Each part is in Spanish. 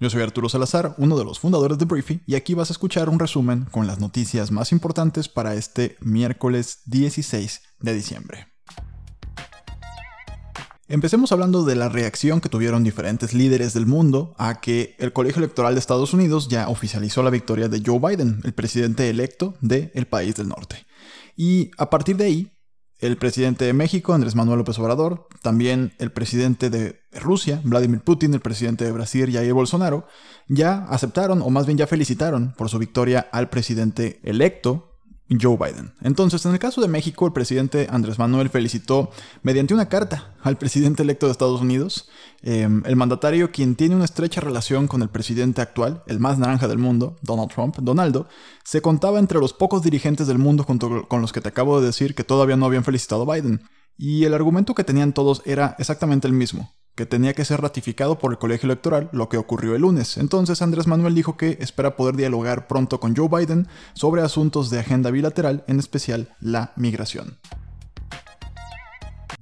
Yo soy Arturo Salazar, uno de los fundadores de Briefy, y aquí vas a escuchar un resumen con las noticias más importantes para este miércoles 16 de diciembre. Empecemos hablando de la reacción que tuvieron diferentes líderes del mundo a que el Colegio Electoral de Estados Unidos ya oficializó la victoria de Joe Biden, el presidente electo del país del norte. Y a partir de ahí, el presidente de México, Andrés Manuel López Obrador, también el presidente de Rusia, Vladimir Putin, el presidente de Brasil, Jair Bolsonaro, ya aceptaron, o más bien ya felicitaron por su victoria al presidente electo, Joe Biden. Entonces, en el caso de México, el presidente Andrés Manuel felicitó mediante una carta al presidente electo de Estados Unidos, em, el mandatario quien tiene una estrecha relación con el presidente actual, el más naranja del mundo, Donald Trump, Donaldo, se contaba entre los pocos dirigentes del mundo con los que te acabo de decir que todavía no habían felicitado a Biden. Y el argumento que tenían todos era exactamente el mismo que tenía que ser ratificado por el colegio electoral, lo que ocurrió el lunes. Entonces Andrés Manuel dijo que espera poder dialogar pronto con Joe Biden sobre asuntos de agenda bilateral, en especial la migración.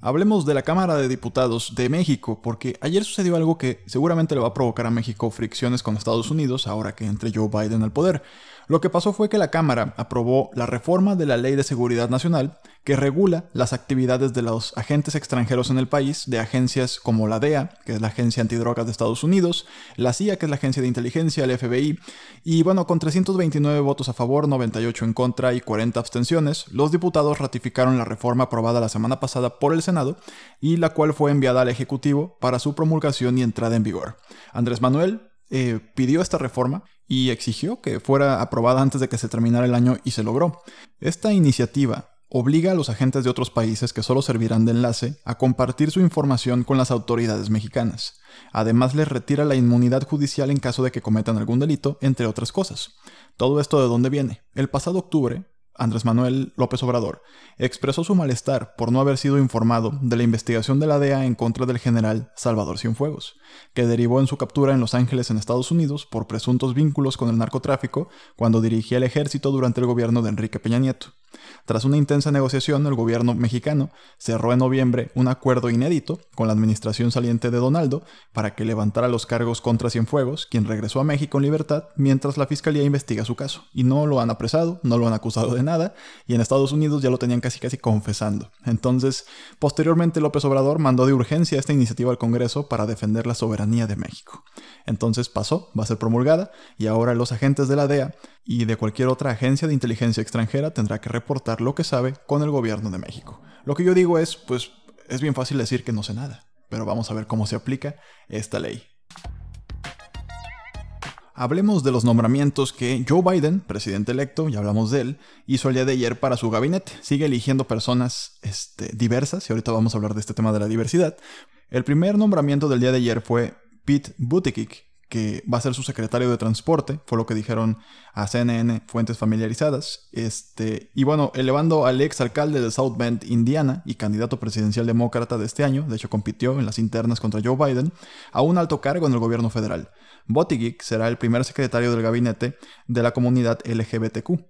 Hablemos de la Cámara de Diputados de México, porque ayer sucedió algo que seguramente le va a provocar a México fricciones con Estados Unidos ahora que entre Joe Biden al poder. Lo que pasó fue que la Cámara aprobó la reforma de la Ley de Seguridad Nacional que regula las actividades de los agentes extranjeros en el país, de agencias como la DEA, que es la Agencia Antidrogas de Estados Unidos, la CIA, que es la Agencia de Inteligencia, el FBI, y bueno, con 329 votos a favor, 98 en contra y 40 abstenciones, los diputados ratificaron la reforma aprobada la semana pasada por el Senado y la cual fue enviada al Ejecutivo para su promulgación y entrada en vigor. Andrés Manuel eh, pidió esta reforma y exigió que fuera aprobada antes de que se terminara el año y se logró. Esta iniciativa obliga a los agentes de otros países que solo servirán de enlace a compartir su información con las autoridades mexicanas. Además les retira la inmunidad judicial en caso de que cometan algún delito, entre otras cosas. ¿Todo esto de dónde viene? El pasado octubre, Andrés Manuel López Obrador, expresó su malestar por no haber sido informado de la investigación de la DEA en contra del general Salvador Cienfuegos, que derivó en su captura en Los Ángeles, en Estados Unidos, por presuntos vínculos con el narcotráfico cuando dirigía el ejército durante el gobierno de Enrique Peña Nieto. Tras una intensa negociación, el gobierno mexicano cerró en noviembre un acuerdo inédito con la administración saliente de Donaldo para que levantara los cargos contra Cienfuegos, quien regresó a México en libertad mientras la fiscalía investiga su caso. Y no lo han apresado, no lo han acusado de nada, y en Estados Unidos ya lo tenían casi casi confesando. Entonces, posteriormente López Obrador mandó de urgencia esta iniciativa al Congreso para defender la soberanía de México. Entonces pasó, va a ser promulgada, y ahora los agentes de la DEA y de cualquier otra agencia de inteligencia extranjera tendrá que reportar lo que sabe con el gobierno de México. Lo que yo digo es, pues es bien fácil decir que no sé nada, pero vamos a ver cómo se aplica esta ley. Hablemos de los nombramientos que Joe Biden, presidente electo, ya hablamos de él, hizo el día de ayer para su gabinete. Sigue eligiendo personas este, diversas, y ahorita vamos a hablar de este tema de la diversidad. El primer nombramiento del día de ayer fue Pete Buttigieg, que va a ser su secretario de transporte, fue lo que dijeron a CNN fuentes familiarizadas. Este, y bueno, elevando al ex alcalde de South Bend, Indiana, y candidato presidencial demócrata de este año, de hecho compitió en las internas contra Joe Biden, a un alto cargo en el gobierno federal. Buttigieg será el primer secretario del gabinete de la comunidad LGBTQ.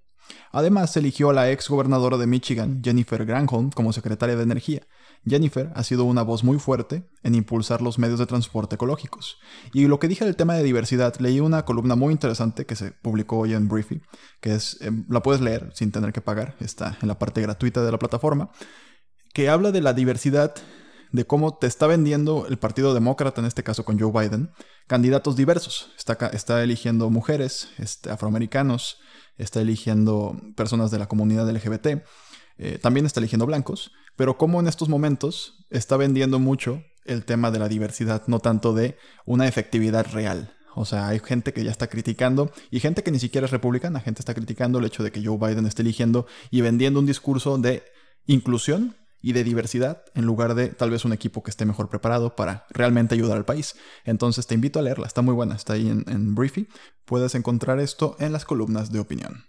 Además, eligió a la ex gobernadora de Michigan, Jennifer Granholm, como secretaria de Energía. Jennifer ha sido una voz muy fuerte en impulsar los medios de transporte ecológicos. Y lo que dije del tema de diversidad, leí una columna muy interesante que se publicó hoy en Briefy, que es, em, la puedes leer sin tener que pagar, está en la parte gratuita de la plataforma, que habla de la diversidad de cómo te está vendiendo el Partido Demócrata, en este caso con Joe Biden, candidatos diversos. Está, está eligiendo mujeres, este, afroamericanos, está eligiendo personas de la comunidad LGBT, eh, también está eligiendo blancos, pero como en estos momentos está vendiendo mucho el tema de la diversidad, no tanto de una efectividad real. O sea, hay gente que ya está criticando y gente que ni siquiera es republicana, gente está criticando el hecho de que Joe Biden esté eligiendo y vendiendo un discurso de inclusión y de diversidad en lugar de tal vez un equipo que esté mejor preparado para realmente ayudar al país. Entonces te invito a leerla, está muy buena, está ahí en, en Briefy. Puedes encontrar esto en las columnas de opinión.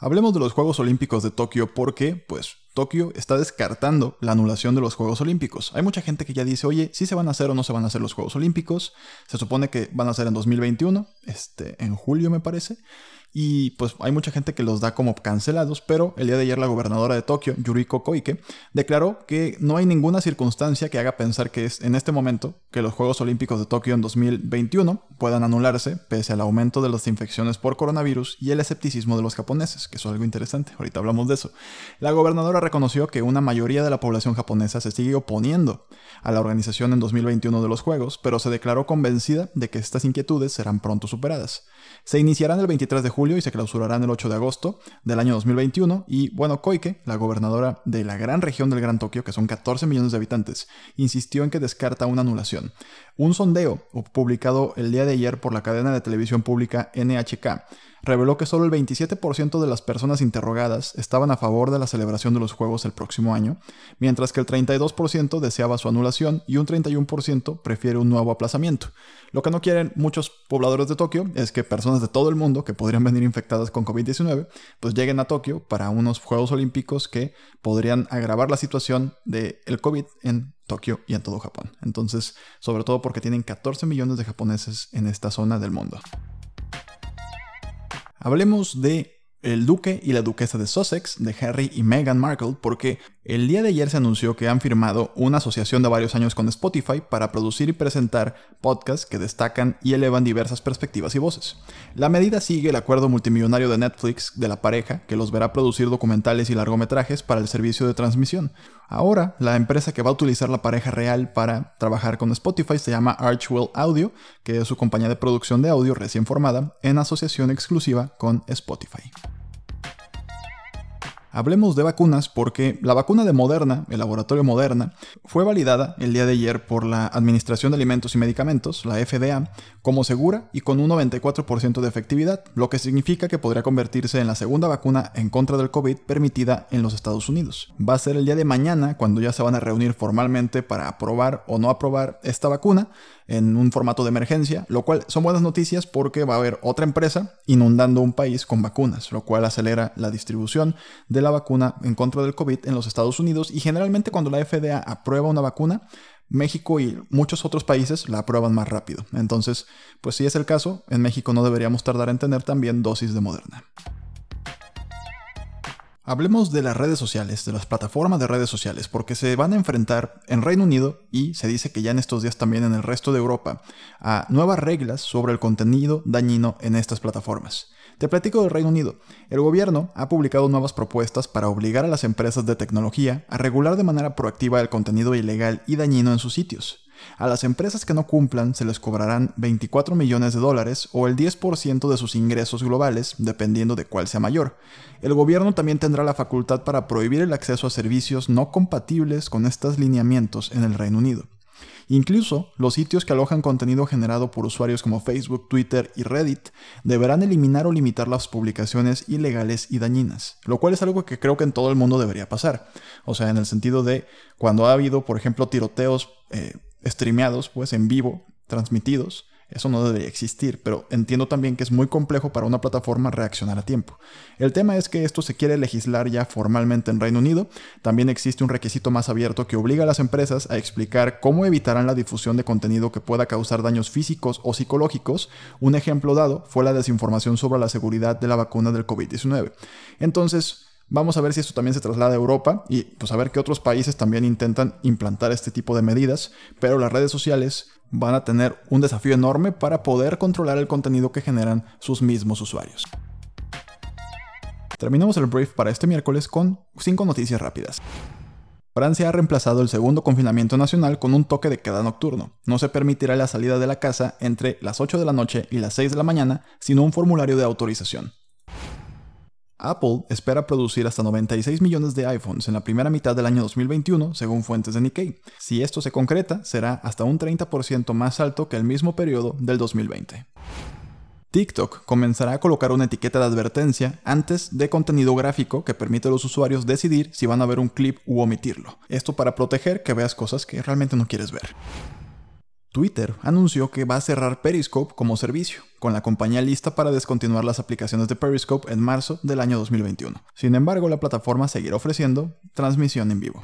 Hablemos de los Juegos Olímpicos de Tokio porque, pues, Tokio está descartando la anulación de los Juegos Olímpicos. Hay mucha gente que ya dice, oye, si se van a hacer o no se van a hacer los Juegos Olímpicos. Se supone que van a ser en 2021, este, en julio me parece y pues hay mucha gente que los da como cancelados, pero el día de ayer la gobernadora de Tokio, Yuriko Koike, declaró que no hay ninguna circunstancia que haga pensar que es en este momento que los Juegos Olímpicos de Tokio en 2021 puedan anularse pese al aumento de las infecciones por coronavirus y el escepticismo de los japoneses, que es algo interesante, ahorita hablamos de eso. La gobernadora reconoció que una mayoría de la población japonesa se sigue oponiendo a la organización en 2021 de los Juegos, pero se declaró convencida de que estas inquietudes serán pronto superadas. Se iniciarán el 23 de y se clausurarán el 8 de agosto del año 2021 y, bueno, Koike, la gobernadora de la gran región del Gran Tokio, que son 14 millones de habitantes, insistió en que descarta una anulación. Un sondeo publicado el día de ayer por la cadena de televisión pública NHK reveló que solo el 27% de las personas interrogadas estaban a favor de la celebración de los Juegos el próximo año, mientras que el 32% deseaba su anulación y un 31% prefiere un nuevo aplazamiento. Lo que no quieren muchos pobladores de Tokio es que personas de todo el mundo que podrían venir infectadas con COVID-19 pues lleguen a Tokio para unos Juegos Olímpicos que podrían agravar la situación del el COVID en Tokio y en todo Japón. Entonces, sobre todo porque tienen 14 millones de japoneses en esta zona del mundo. Hablemos de el duque y la duquesa de Sussex, de Harry y Meghan Markle, porque el día de ayer se anunció que han firmado una asociación de varios años con Spotify para producir y presentar podcasts que destacan y elevan diversas perspectivas y voces. La medida sigue el acuerdo multimillonario de Netflix de la pareja, que los verá producir documentales y largometrajes para el servicio de transmisión. Ahora, la empresa que va a utilizar la pareja real para trabajar con Spotify se llama Archwell Audio, que es su compañía de producción de audio recién formada en asociación exclusiva con Spotify. Hablemos de vacunas porque la vacuna de Moderna, el laboratorio Moderna, fue validada el día de ayer por la Administración de Alimentos y Medicamentos, la FDA, como segura y con un 94% de efectividad, lo que significa que podría convertirse en la segunda vacuna en contra del COVID permitida en los Estados Unidos. Va a ser el día de mañana cuando ya se van a reunir formalmente para aprobar o no aprobar esta vacuna en un formato de emergencia, lo cual son buenas noticias porque va a haber otra empresa inundando un país con vacunas, lo cual acelera la distribución de la vacuna en contra del COVID en los Estados Unidos y generalmente cuando la FDA aprueba una vacuna, México y muchos otros países la aprueban más rápido. Entonces, pues si es el caso, en México no deberíamos tardar en tener también dosis de Moderna. Hablemos de las redes sociales, de las plataformas de redes sociales, porque se van a enfrentar en Reino Unido y se dice que ya en estos días también en el resto de Europa a nuevas reglas sobre el contenido dañino en estas plataformas. Te platico del Reino Unido. El gobierno ha publicado nuevas propuestas para obligar a las empresas de tecnología a regular de manera proactiva el contenido ilegal y dañino en sus sitios. A las empresas que no cumplan se les cobrarán 24 millones de dólares o el 10% de sus ingresos globales, dependiendo de cuál sea mayor. El gobierno también tendrá la facultad para prohibir el acceso a servicios no compatibles con estos lineamientos en el Reino Unido. Incluso los sitios que alojan contenido generado por usuarios como Facebook, Twitter y Reddit deberán eliminar o limitar las publicaciones ilegales y dañinas, lo cual es algo que creo que en todo el mundo debería pasar. O sea, en el sentido de cuando ha habido, por ejemplo, tiroteos eh, streameados, pues en vivo, transmitidos, eso no debería existir, pero entiendo también que es muy complejo para una plataforma reaccionar a tiempo. El tema es que esto se quiere legislar ya formalmente en Reino Unido. También existe un requisito más abierto que obliga a las empresas a explicar cómo evitarán la difusión de contenido que pueda causar daños físicos o psicológicos. Un ejemplo dado fue la desinformación sobre la seguridad de la vacuna del COVID-19. Entonces, Vamos a ver si esto también se traslada a Europa y pues a ver qué otros países también intentan implantar este tipo de medidas, pero las redes sociales van a tener un desafío enorme para poder controlar el contenido que generan sus mismos usuarios. Terminamos el brief para este miércoles con 5 noticias rápidas. Francia ha reemplazado el segundo confinamiento nacional con un toque de queda nocturno. No se permitirá la salida de la casa entre las 8 de la noche y las 6 de la mañana, sino un formulario de autorización. Apple espera producir hasta 96 millones de iPhones en la primera mitad del año 2021, según fuentes de Nikkei. Si esto se concreta, será hasta un 30% más alto que el mismo periodo del 2020. TikTok comenzará a colocar una etiqueta de advertencia antes de contenido gráfico que permite a los usuarios decidir si van a ver un clip u omitirlo. Esto para proteger que veas cosas que realmente no quieres ver. Twitter anunció que va a cerrar Periscope como servicio, con la compañía lista para descontinuar las aplicaciones de Periscope en marzo del año 2021. Sin embargo, la plataforma seguirá ofreciendo transmisión en vivo.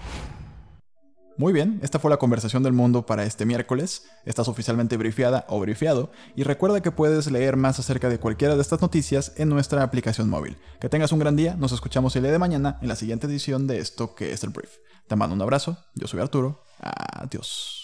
Muy bien, esta fue la conversación del mundo para este miércoles. Estás oficialmente brifiada o brifiado y recuerda que puedes leer más acerca de cualquiera de estas noticias en nuestra aplicación móvil. Que tengas un gran día, nos escuchamos el día de mañana en la siguiente edición de esto que es el brief. Te mando un abrazo, yo soy Arturo, adiós.